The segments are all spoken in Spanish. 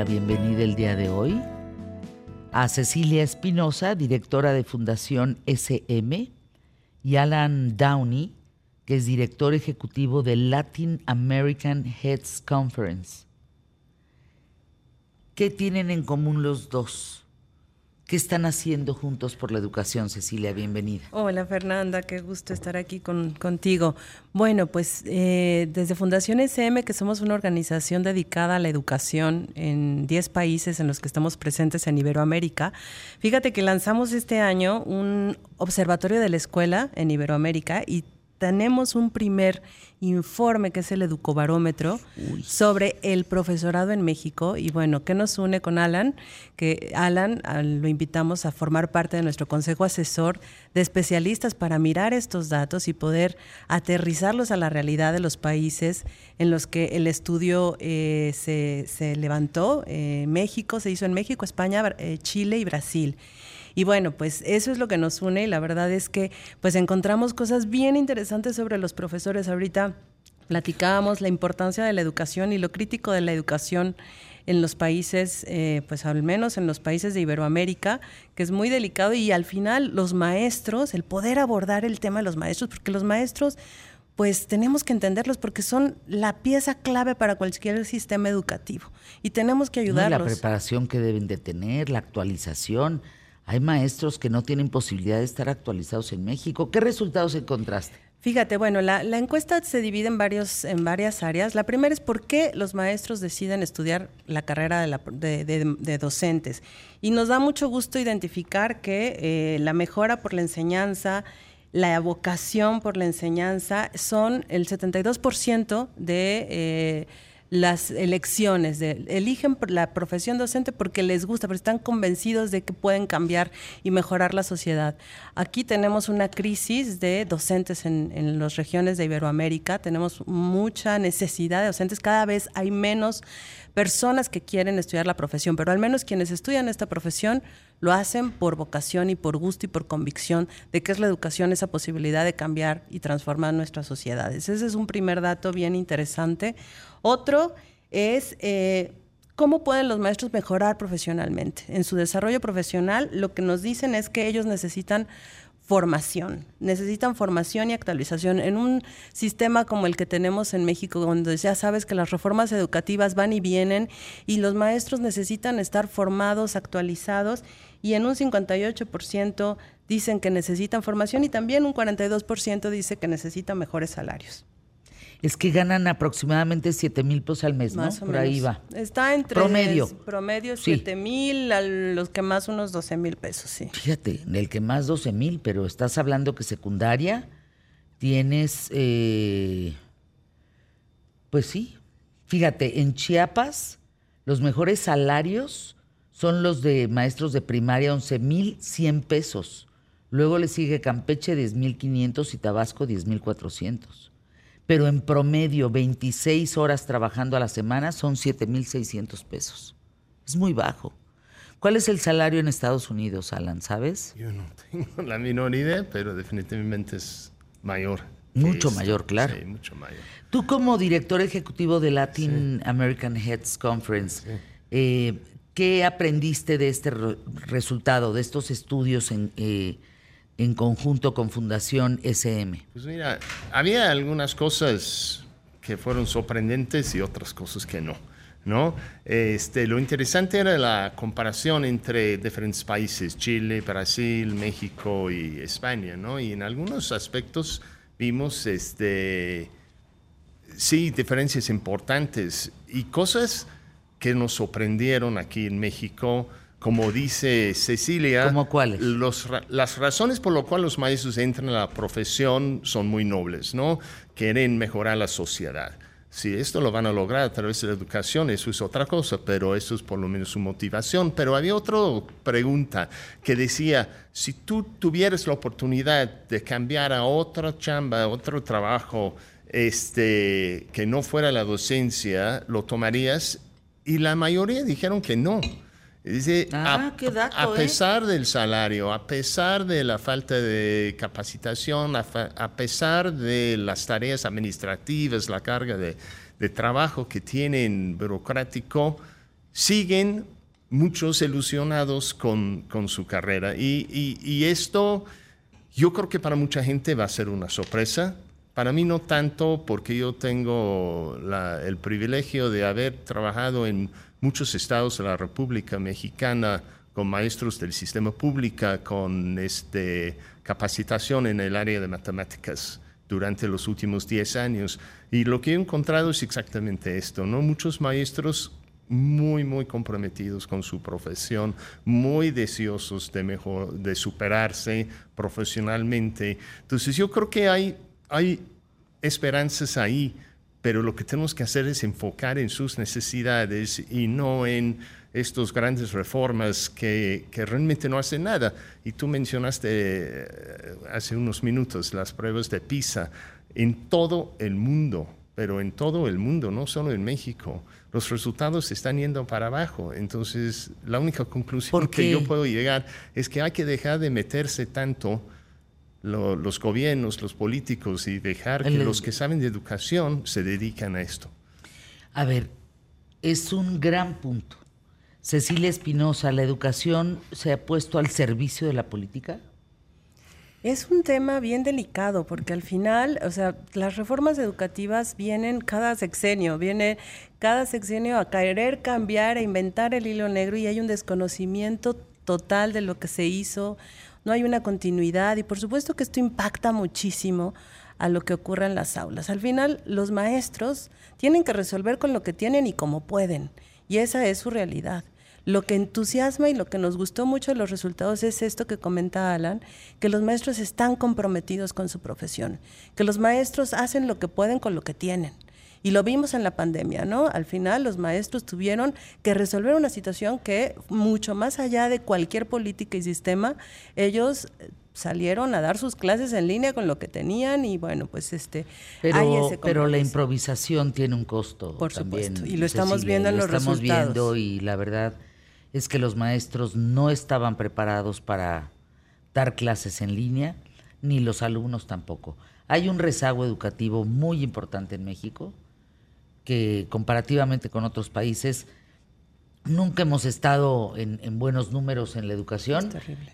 la bienvenida el día de hoy a Cecilia Espinosa, directora de Fundación SM, y Alan Downey, que es director ejecutivo de Latin American Heads Conference. ¿Qué tienen en común los dos? ¿Qué están haciendo juntos por la educación, Cecilia? Bienvenida. Hola Fernanda, qué gusto estar aquí contigo. Bueno, pues eh, desde Fundación SM, que somos una organización dedicada a la educación en 10 países en los que estamos presentes en Iberoamérica, fíjate que lanzamos este año un observatorio de la escuela en Iberoamérica y tenemos un primer informe que es el Educobarómetro sobre el profesorado en México. Y bueno, ¿qué nos une con Alan? Que Alan lo invitamos a formar parte de nuestro consejo asesor de especialistas para mirar estos datos y poder aterrizarlos a la realidad de los países en los que el estudio eh, se, levantó. Eh, México se hizo en México, España, eh, Chile y Brasil. Y bueno, pues eso es lo que nos une y la verdad es que pues encontramos cosas bien interesantes sobre los profesores. Ahorita platicábamos la importancia de la educación y lo crítico de la educación en los países, eh, pues al menos en los países de Iberoamérica, que es muy delicado y al final los maestros, el poder abordar el tema de los maestros, porque los maestros pues tenemos que entenderlos porque son la pieza clave para cualquier sistema educativo y tenemos que ayudarlos. la preparación que deben de tener, la actualización, hay maestros que no tienen posibilidad de estar actualizados en México. ¿Qué resultados encontraste? Fíjate, bueno, la, encuesta se divide en, varios, en varias áreas. La primera es por qué los maestros deciden estudiar la carrera de, docentes. Y nos da mucho gusto identificar que eh, la mejora por la enseñanza, la vocación por la enseñanza son el 72% de... Eh, las elecciones, de, eligen la profesión docente porque les gusta, pero están convencidos de que pueden cambiar y mejorar la sociedad. Aquí tenemos una crisis de docentes en, en las regiones de Iberoamérica, tenemos mucha necesidad de docentes, cada vez hay menos personas que quieren estudiar la profesión, pero al menos quienes estudian esta profesión lo hacen por vocación y por gusto y por convicción de que es la educación esa posibilidad de cambiar y transformar nuestras sociedades. Ese es un primer dato bien interesante. Otro es eh, cómo pueden los maestros mejorar profesionalmente. En su desarrollo profesional, lo que nos dicen es que ellos necesitan formación, necesitan formación y actualización. En un sistema como el que tenemos en México, donde ya sabes que las reformas educativas van y vienen y los maestros necesitan estar formados, actualizados, y en un 58% dicen que necesitan formación y también un 42% dice que necesitan mejores salarios es que ganan aproximadamente 7 mil pesos al mes, ¿no? O Por ahí va. Está entre promedio. promedio 7 mil, a los que más unos 12 mil pesos, sí. Fíjate, en el que más 12 mil, pero estás hablando que secundaria tienes, eh, pues sí, fíjate, en Chiapas los mejores salarios son los de maestros de primaria, 11 mil 100 pesos. Luego le sigue Campeche, 10 mil 500 y Tabasco, 10 mil 400 pero en promedio 26 horas trabajando a la semana son 7.600 pesos. Es muy bajo. ¿Cuál es el salario en Estados Unidos, Alan? ¿Sabes? Yo no tengo la menor idea, pero definitivamente es mayor. Mucho mayor, claro. Sí, mucho mayor. Tú como director ejecutivo de Latin American Heads Conference, eh, ¿qué aprendiste de este resultado, de estos estudios en, eh, en conjunto con Fundación SM? Pues mira, había algunas cosas que fueron sorprendentes y otras cosas que no. ¿no? Este, lo interesante era la comparación entre diferentes países, Chile, Brasil, México y España, ¿no? Y en algunos aspectos vimos, este, sí, diferencias importantes y cosas que nos sorprendieron aquí en México como dice Cecilia, ¿Cómo cuáles? las razones por las cuales los maestros entran a la profesión son muy nobles, ¿no? Quieren mejorar la sociedad. Si esto lo van a lograr a través de la educación, eso es otra cosa, pero eso es por lo menos su motivación. Pero había otra pregunta que decía, si tú tuvieras la oportunidad de cambiar a otra chamba, a otro trabajo, este, que no fuera la docencia, ¿lo tomarías? Y la mayoría dijeron que no. Dice, ah, a, ¿eh? pesar del salario, a pesar de la falta de capacitación, a, pesar de las tareas administrativas, la carga de, trabajo que tienen burocrático, siguen muchos ilusionados con, su carrera. Y, esto yo creo que para mucha gente va a ser una sorpresa. Para mí no tanto porque yo tengo el privilegio de haber trabajado en muchos estados de la República Mexicana con maestros del sistema público, con este, capacitación en el área de matemáticas durante los últimos 10 años. Y lo que he encontrado es exactamente esto, ¿no? Muchos maestros muy, muy comprometidos con su profesión, muy deseosos de, mejor, de superarse profesionalmente. Entonces yo creo que hay, hay esperanzas ahí, pero lo que tenemos que hacer es enfocar en sus necesidades y no en estas grandes reformas que, que, realmente no hacen nada. Y tú mencionaste eh, hace unos minutos las pruebas de PISA en todo el mundo, pero en todo el mundo, no solo en México los resultados están yendo para abajo. Entonces, la única conclusión que yo puedo llegar es que hay que dejar de meterse tanto los gobiernos, los políticos y dejar que los que saben de educación se dedican a esto. A ver, es un gran punto. Cecilia Espinosa, ¿la educación se ha puesto al servicio de la política? Es un tema bien delicado porque al final, o sea, las reformas educativas vienen cada sexenio, viene cada sexenio a querer cambiar, a inventar el hilo negro y hay un desconocimiento total de lo que se hizo, no hay una continuidad y por supuesto que esto impacta muchísimo a lo que ocurre en las aulas. Al final, los maestros tienen que resolver con lo que tienen y como pueden y esa es su realidad. Lo que entusiasma y lo que nos gustó mucho de los resultados es esto que comenta Alan, que los maestros están comprometidos con su profesión, que los maestros hacen lo que pueden con lo que tienen. Y lo vimos en la pandemia, ¿no? Al final los maestros tuvieron que resolver una situación que mucho más allá de cualquier política y sistema, ellos salieron a dar sus clases en línea con lo que tenían y bueno, pues este pero, pero la improvisación tiene un costo por también, supuesto y lo estamos viendo en los estamos resultados. viendo y la verdad es que los maestros no estaban preparados para dar clases en línea, ni los alumnos tampoco. Hay un rezago educativo muy importante en México, que comparativamente con otros países, nunca hemos estado en, buenos números en la educación,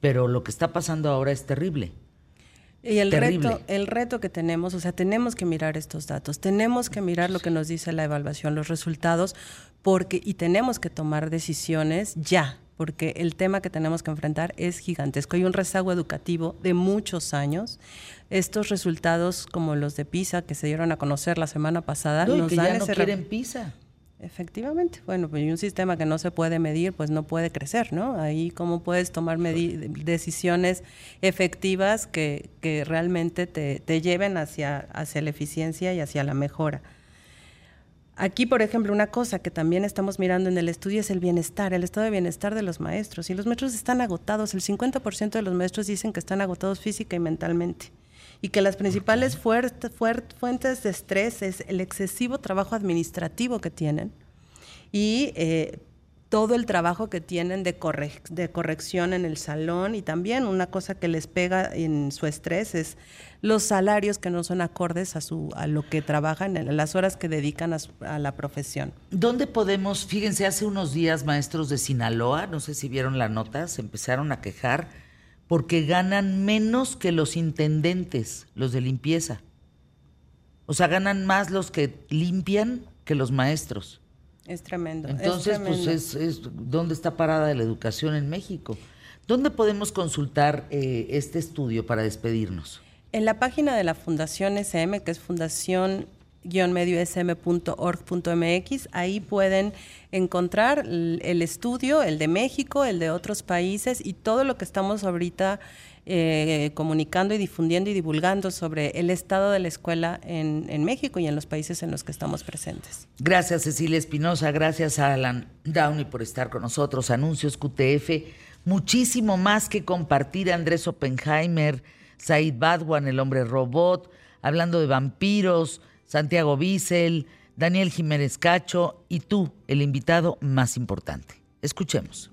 pero lo que está pasando ahora es terrible. Y el reto, el reto que tenemos, o sea, tenemos que mirar estos datos, tenemos que mirar lo que nos dice la evaluación, los resultados, porque y tenemos que tomar decisiones ya, porque el tema que tenemos que enfrentar es gigantesco. Hay un rezago educativo de muchos años. Estos resultados, como los de PISA que se dieron a conocer la semana pasada, nos dan ya no quieren PISA. Efectivamente, bueno, pues un sistema que no se puede medir, pues no puede crecer, ¿no? Ahí cómo puedes tomar decisiones efectivas que, que realmente te, te, lleven hacia, hacia la eficiencia y hacia la mejora. Aquí, por ejemplo, una cosa que también estamos mirando en el estudio es el bienestar, el estado de bienestar de los maestros. Y los maestros están agotados, el 50% de los maestros dicen que están agotados física y mentalmente y que las principales fuentes de estrés es el excesivo trabajo administrativo que tienen y eh, todo el trabajo que tienen de, corrección en el salón y también una cosa que les pega en su estrés es los salarios que no son acordes a, su, a lo que trabajan, en las horas que dedican a, a la profesión. ¿Dónde podemos, fíjense, hace unos días maestros de Sinaloa, no sé si vieron la nota, se empezaron a quejar porque ganan menos que los intendentes, los de limpieza. O sea, ganan más los que limpian que los maestros. Es tremendo. Entonces, pues es, dónde está parada la educación en México. ¿Dónde podemos consultar eh, este estudio para despedirnos? En la página de la Fundación SM, que es Fundación mediosm.org.mx. Ahí pueden encontrar el estudio, el de México, el de otros países y todo lo que estamos ahorita eh, comunicando y difundiendo y divulgando sobre el estado de la escuela en, en, México y en los países en los que estamos presentes. Gracias Cecilia Espinosa, gracias a Alan Downey por estar con nosotros. Anuncios QTF, muchísimo más que compartir. Andrés Oppenheimer, Said Badwan, el hombre robot, hablando de vampiros, Santiago Bissell, Daniel Jiménez Cacho y tú, el invitado más importante. Escuchemos.